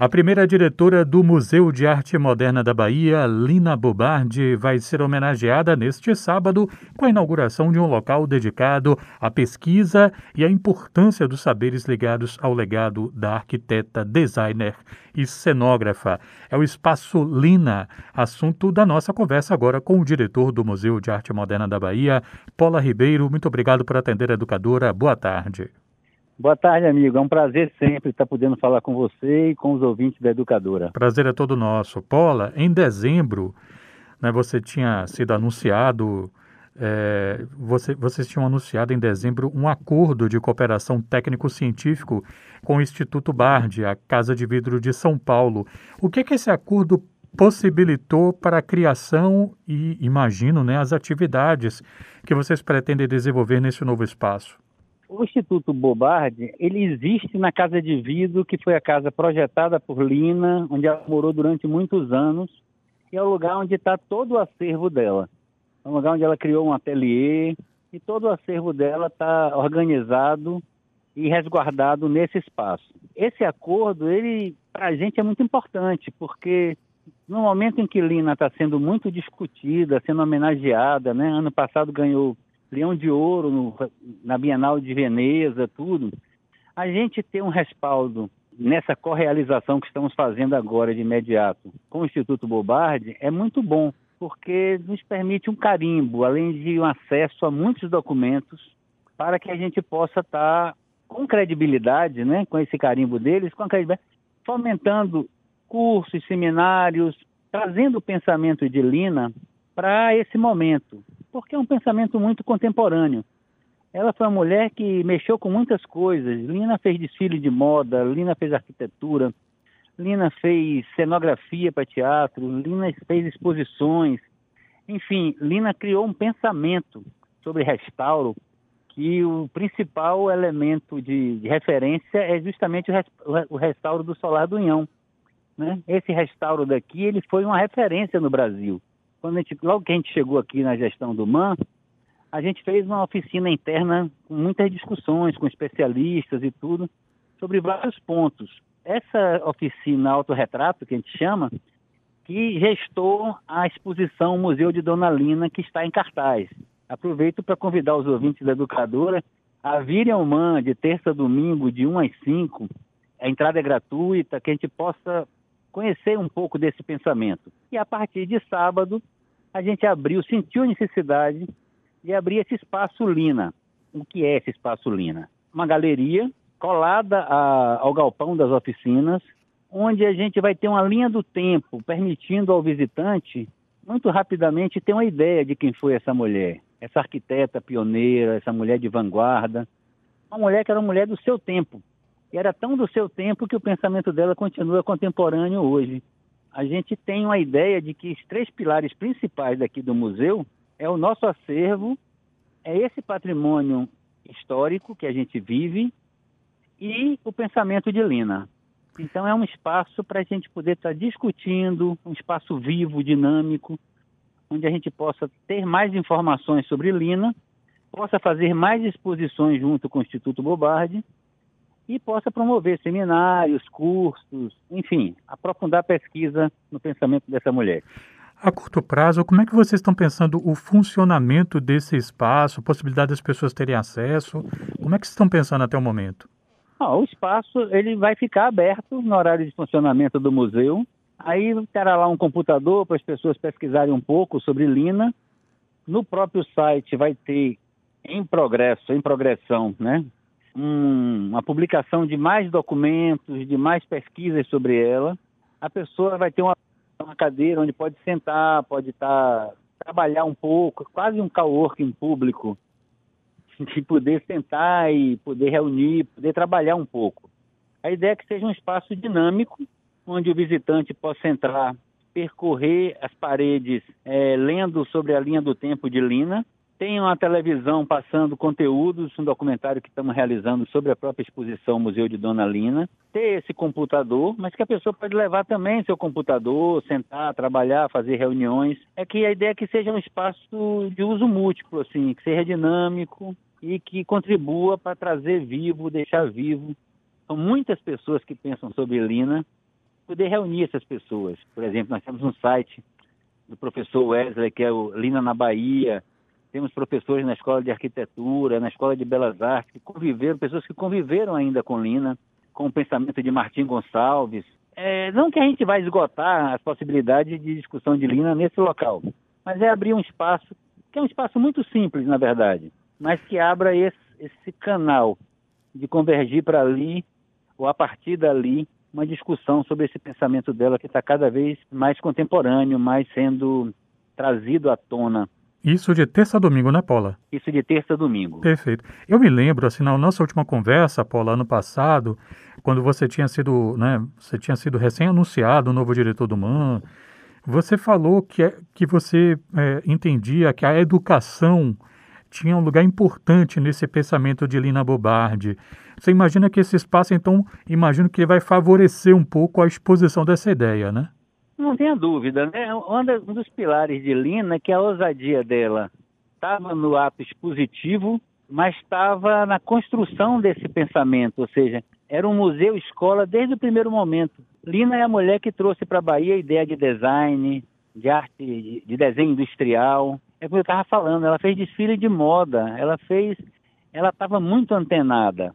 A primeira diretora do Museu de Arte Moderna da Bahia, Lina Bobardi, vai ser homenageada neste sábado com a inauguração de um local dedicado à pesquisa e à importância dos saberes ligados ao legado da arquiteta, designer e cenógrafa. É o Espaço Lina, assunto da nossa conversa agora com o diretor do Museu de Arte Moderna da Bahia, Paula Ribeiro. Muito obrigado por atender educadora. Boa tarde. Boa tarde, amigo. É um prazer sempre estar podendo falar com você e com os ouvintes da Educadora. Prazer é todo nosso. Paula, em dezembro, né, você tinha sido anunciado, é, você, vocês tinham anunciado em dezembro um acordo de cooperação técnico-científico com o Instituto Bard, a Casa de Vidro de São Paulo. O que, que esse acordo possibilitou para a criação e, imagino, né, as atividades que vocês pretendem desenvolver nesse novo espaço? O Instituto Bobardi, ele existe na Casa de Vidro, que foi a casa projetada por Lina, onde ela morou durante muitos anos, e é o lugar onde está todo o acervo dela. É um lugar onde ela criou um ateliê, e todo o acervo dela está organizado e resguardado nesse espaço. Esse acordo, ele, para a gente, é muito importante, porque no momento em que Lina está sendo muito discutida, sendo homenageada, né? ano passado ganhou Leão de Ouro no, na Bienal de Veneza, tudo, a gente ter um respaldo nessa correalização que estamos fazendo agora de imediato com o Instituto Bobardi é muito bom, porque nos permite um carimbo, além de um acesso a muitos documentos, para que a gente possa estar com credibilidade, né, com esse carimbo deles, com credibilidade, fomentando cursos, seminários, trazendo o pensamento de Lina para esse momento, porque é um pensamento muito contemporâneo. Ela foi uma mulher que mexeu com muitas coisas. Lina fez desfile de moda, Lina fez arquitetura, Lina fez cenografia para teatro, Lina fez exposições. Enfim, Lina criou um pensamento sobre restauro que o principal elemento de, de referência é justamente o, o restauro do Solar do Unhão. Né? Esse restauro daqui ele foi uma referência no Brasil quando a gente, logo que a gente chegou aqui na gestão do MAN, a gente fez uma oficina interna com muitas discussões com especialistas e tudo sobre vários pontos. Essa oficina autorretrato, que a gente chama, que gestou a exposição Museu de Dona Lina, que está em cartaz. Aproveito para convidar os ouvintes da Educadora a virem ao MAN de terça a domingo, de 1 às 5. A entrada é gratuita, que a gente possa conhecer um pouco desse pensamento. E a partir de sábado, a gente abriu, sentiu a necessidade de abrir esse espaço Lina. O que é esse espaço Lina? Uma galeria colada a, ao galpão das oficinas, onde a gente vai ter uma linha do tempo, permitindo ao visitante, muito rapidamente, ter uma ideia de quem foi essa mulher. Essa arquiteta pioneira, essa mulher de vanguarda. Uma mulher que era uma mulher do seu tempo, era tão do seu tempo que o pensamento dela continua contemporâneo hoje. A gente tem uma ideia de que os três pilares principais daqui do museu é o nosso acervo, é esse patrimônio histórico que a gente vive e o pensamento de Lina. Então é um espaço para a gente poder estar tá discutindo, um espaço vivo, dinâmico, onde a gente possa ter mais informações sobre Lina, possa fazer mais exposições junto com o Instituto Bobardi e possa promover seminários, cursos, enfim, aprofundar a pesquisa no pensamento dessa mulher. A curto prazo, como é que vocês estão pensando o funcionamento desse espaço, possibilidade das pessoas terem acesso? Como é que vocês estão pensando até o momento? Ah, o espaço ele vai ficar aberto no horário de funcionamento do museu. Aí terá lá um computador para as pessoas pesquisarem um pouco sobre Lina. No próprio site vai ter em progresso, em progressão, né? Um, uma publicação de mais documentos, de mais pesquisas sobre ela, a pessoa vai ter uma, uma cadeira onde pode sentar, pode estar tá, trabalhar um pouco, quase um coworking público, de poder sentar e poder reunir, poder trabalhar um pouco. A ideia é que seja um espaço dinâmico, onde o visitante possa entrar, percorrer as paredes, é, lendo sobre a linha do tempo de Lina, tem uma televisão passando conteúdos, um documentário que estamos realizando sobre a própria exposição Museu de Dona Lina. Ter esse computador, mas que a pessoa pode levar também seu computador, sentar, trabalhar, fazer reuniões. É que a ideia é que seja um espaço de uso múltiplo, assim, que seja dinâmico e que contribua para trazer vivo, deixar vivo. São muitas pessoas que pensam sobre Lina poder reunir essas pessoas. Por exemplo, nós temos um site do professor Wesley, que é o Lina na Bahia, temos professores na escola de arquitetura, na escola de belas artes, que conviveram, pessoas que conviveram ainda com Lina, com o pensamento de Martim Gonçalves. É, não que a gente vai esgotar as possibilidades de discussão de Lina nesse local, mas é abrir um espaço, que é um espaço muito simples, na verdade, mas que abra esse, esse canal de convergir para ali, ou a partir dali, uma discussão sobre esse pensamento dela que está cada vez mais contemporâneo, mais sendo trazido à tona isso de terça a domingo, né, Paula? Isso de terça a domingo. Perfeito. Eu me lembro, assim, na nossa última conversa, Paula, ano passado, quando você tinha sido, né, você tinha sido recém-anunciado o novo diretor do MAN, você falou que, é, que você é, entendia que a educação tinha um lugar importante nesse pensamento de Lina Bobardi. Você imagina que esse espaço, então, imagino que vai favorecer um pouco a exposição dessa ideia, né? Não tenha dúvida, né? Um dos pilares de Lina é que a ousadia dela estava no ato expositivo, mas estava na construção desse pensamento, ou seja, era um museu escola desde o primeiro momento. Lina é a mulher que trouxe para a Bahia a ideia de design, de arte, de desenho industrial. É como eu estava falando, ela fez desfile de moda, ela fez, ela estava muito antenada.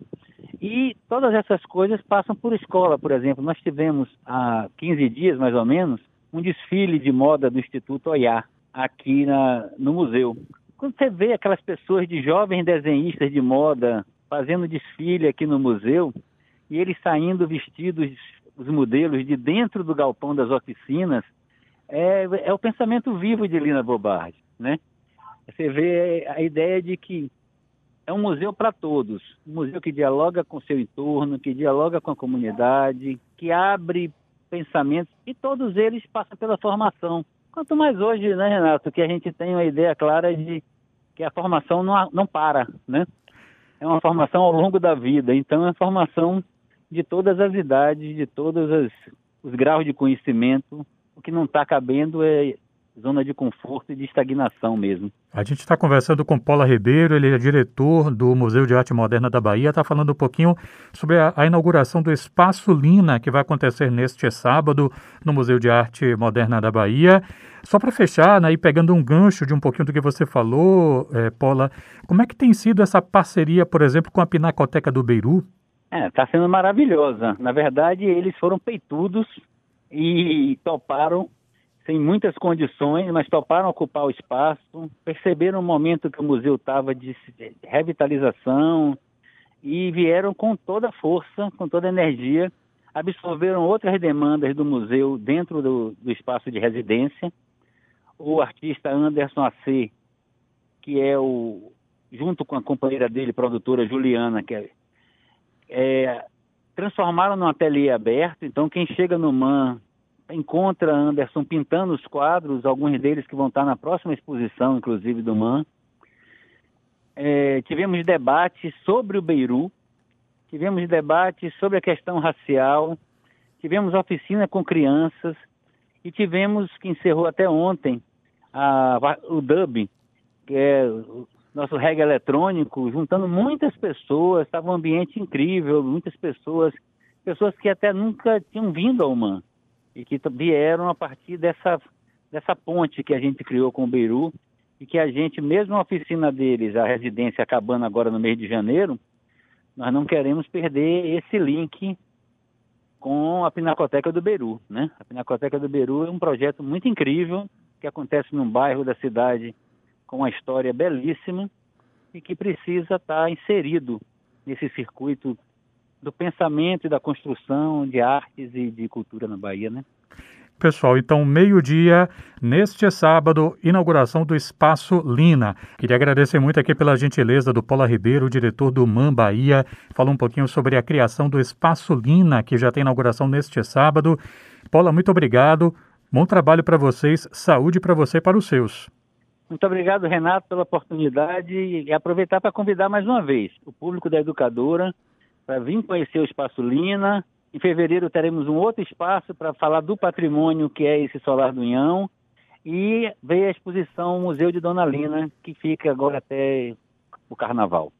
E todas essas coisas passam por escola, por exemplo. Nós tivemos há 15 dias, mais ou menos, um desfile de moda do Instituto Oiá, aqui na, no museu. Quando você vê aquelas pessoas de jovens desenhistas de moda fazendo desfile aqui no museu, e eles saindo vestidos, os modelos, de dentro do galpão das oficinas, é, é o pensamento vivo de Lina Bobardi, né? Você vê a ideia de que é um museu para todos, um museu que dialoga com o seu entorno, que dialoga com a comunidade, que abre pensamentos e todos eles passam pela formação. Quanto mais hoje, né, Renato, que a gente tem uma ideia clara de que a formação não, não para, né? É uma formação ao longo da vida, então é uma formação de todas as idades, de todos os graus de conhecimento. O que não está cabendo é zona de conforto e de estagnação mesmo. A gente está conversando com Paula Ribeiro, ele é diretor do Museu de Arte Moderna da Bahia, está falando um pouquinho sobre a, a, inauguração do Espaço Lina, que vai acontecer neste sábado no Museu de Arte Moderna da Bahia. Só para fechar, né, e pegando um gancho de um pouquinho do que você falou, é, Paula, como é que tem sido essa parceria, por exemplo, com a Pinacoteca do Beiru? Está é, tá sendo maravilhosa. Na verdade, eles foram peitudos e toparam sem muitas condições, mas toparam ocupar o espaço, perceberam o momento que o museu estava de revitalização e vieram com toda a força, com toda a energia, absorveram outras demandas do museu dentro do, do espaço de residência. O artista Anderson AC, que é o, junto com a companheira dele, produtora Juliana, que é, é transformaram num ateliê aberto, então quem chega no MAN encontra Anderson pintando os quadros, alguns deles que vão estar na próxima exposição, inclusive do MAN. É, tivemos debates sobre o Beiru, tivemos debates sobre a questão racial, tivemos oficina com crianças e tivemos, que encerrou até ontem, a, o Dub, que é o nosso reggae eletrônico, juntando muitas pessoas, estava um ambiente incrível, muitas pessoas, pessoas que até nunca tinham vindo ao MAN e que vieram a partir dessa, dessa ponte que a gente criou com o Beiru e que a gente, mesmo a oficina deles, a residência acabando agora no mês de janeiro, nós não queremos perder esse link com a Pinacoteca do Beiru, né? A Pinacoteca do Beiru é um projeto muito incrível que acontece num bairro da cidade com uma história belíssima e que precisa estar inserido nesse circuito do pensamento e da construção de artes e de cultura na Bahia, né? Pessoal, então, meio-dia, neste sábado, inauguração do Espaço Lina. Queria agradecer muito aqui pela gentileza do Paula Ribeiro, diretor do MAN Bahia. Falou um pouquinho sobre a criação do Espaço Lina, que já tem inauguração neste sábado. Paula, muito obrigado. Bom trabalho para vocês, saúde para você e para os seus. Muito obrigado, Renato, pela oportunidade e aproveitar para convidar mais uma vez o público da educadora para vir conhecer o Espaço Lina. Em fevereiro teremos um outro espaço para falar do patrimônio que é esse Solar do União. E veio a exposição Museu de Dona Lina, que fica agora até o Carnaval.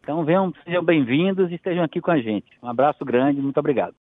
Então venham, sejam bem-vindos e estejam aqui com a gente. Um abraço grande, muito obrigado.